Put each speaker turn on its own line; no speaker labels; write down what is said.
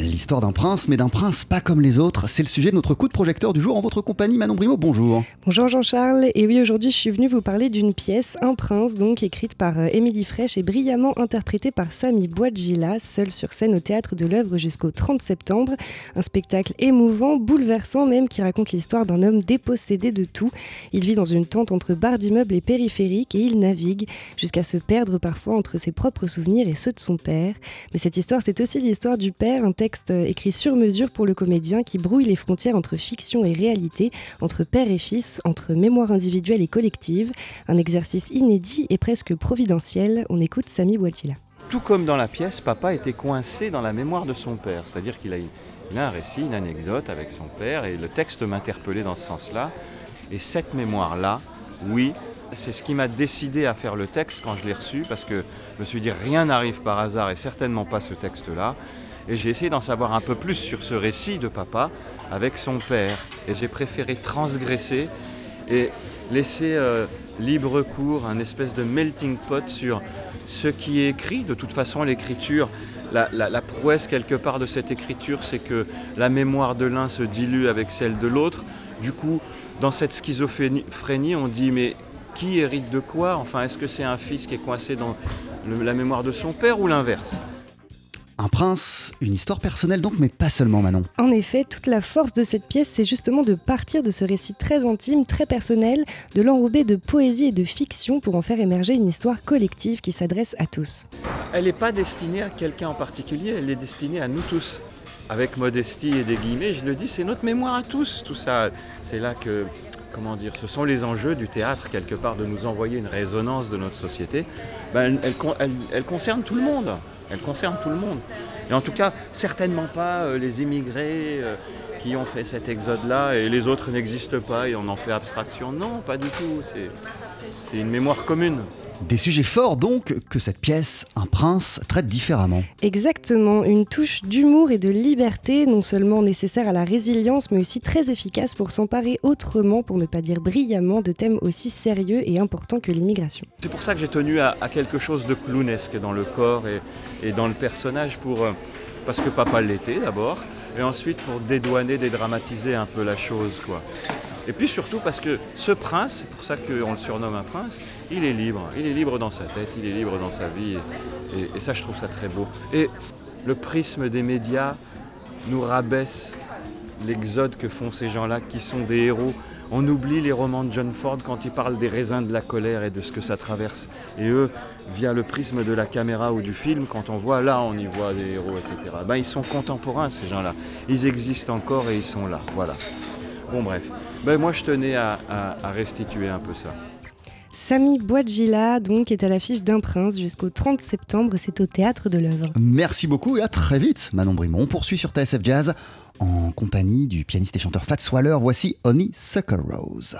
L'histoire d'un prince, mais d'un prince pas comme les autres, c'est le sujet de notre coup de projecteur du jour en votre compagnie. Manon Brimo, bonjour.
Bonjour Jean-Charles, et oui, aujourd'hui je suis venue vous parler d'une pièce, Un prince, donc écrite par euh, Émilie Fraîche et brillamment interprétée par Sami Bouadjila, seul sur scène au théâtre de l'œuvre jusqu'au 30 septembre. Un spectacle émouvant, bouleversant même, qui raconte l'histoire d'un homme dépossédé de tout. Il vit dans une tente entre barres d'immeubles et périphériques et il navigue jusqu'à se perdre parfois entre ses propres souvenirs et ceux de son père. Mais cette histoire, c'est aussi l'histoire du père, un texte écrit sur mesure pour le comédien qui brouille les frontières entre fiction et réalité, entre père et fils, entre mémoire individuelle et collective. Un exercice inédit et presque providentiel. On écoute Sami Bouadjila.
Tout comme dans la pièce, papa était coincé dans la mémoire de son père, c'est-à-dire qu'il a, un récit, une anecdote avec son père, et le texte m'interpellait dans ce sens-là. Et cette mémoire-là, oui, c'est ce qui m'a décidé à faire le texte quand je l'ai reçu, parce que je me suis dit rien n'arrive par hasard et certainement pas ce texte-là. Et j'ai essayé d'en savoir un peu plus sur ce récit de papa avec son père. Et j'ai préféré transgresser et laisser euh, libre cours, un espèce de melting pot sur ce qui est écrit. De toute façon, l'écriture, la, la, prouesse quelque part de cette écriture, c'est que la mémoire de l'un se dilue avec celle de l'autre. Du coup, dans cette schizophrénie, on dit mais qui hérite de quoi? Enfin, est-ce que c'est un fils qui est coincé dans la mémoire de son père ou l'inverse?
Un prince, une histoire personnelle donc, mais pas seulement Manon.
En effet, toute la force de cette pièce, c'est justement de partir de ce récit très intime, très personnel, de l'enrober de poésie et de fiction pour en faire émerger une histoire collective qui s'adresse à tous.
Elle n'est pas destinée à quelqu'un en particulier, elle est destinée à nous tous. Avec modestie et des guillemets, je le dis, c'est notre mémoire à tous, tout ça. C'est là que comment dire, ce sont les enjeux du théâtre, quelque part, de nous envoyer une résonance de notre société. Ben, elle, elle, elle, concerne tout le monde elle concerne tout le monde. Et en tout cas, certainement pas euh, les immigrés euh, qui ont fait cet exode-là et les autres n'existent pas et on en fait abstraction. Non, pas du tout. C'est une mémoire commune.
Des sujets forts donc que cette pièce, Un prince, traite différemment.
Exactement, une touche d'humour et de liberté non seulement nécessaire à la résilience mais aussi très efficace pour s'emparer autrement, pour ne pas dire brillamment, de thèmes aussi sérieux et importants que l'immigration.
C'est pour ça que j'ai tenu à, quelque chose de clownesque dans le corps et, dans le personnage, pour, euh, parce que papa l'était d'abord, et ensuite pour dédouaner, dédramatiser un peu la chose. quoi. Et puis surtout parce que ce prince, c'est pour ça qu'on le surnomme un prince, il est libre. Il est libre dans sa tête, il est libre dans sa vie. Et, ça, je trouve ça très beau. Et le prisme des médias nous rabaisse l'exode que font ces gens-là qui sont des héros. On oublie les romans de John Ford quand ils parlent des raisins de la colère et de ce que ça traverse. Et eux, via le prisme de la caméra ou du film, quand on voit là, on y voit des héros, etc. Ben, ils sont contemporains, ces gens-là. Ils existent encore et ils sont là. Voilà. Bon bref, ben, moi je tenais à, restituer un peu ça.
Sami Bouadjila, donc, est à l'affiche d'un prince jusqu'au 30 septembre. C'est au théâtre de l'œuvre.
Merci beaucoup et à très vite, Manon Brimont. On poursuit sur TSF Jazz en compagnie du pianiste et chanteur Fats Waller. Voici Honey Sucker Rose.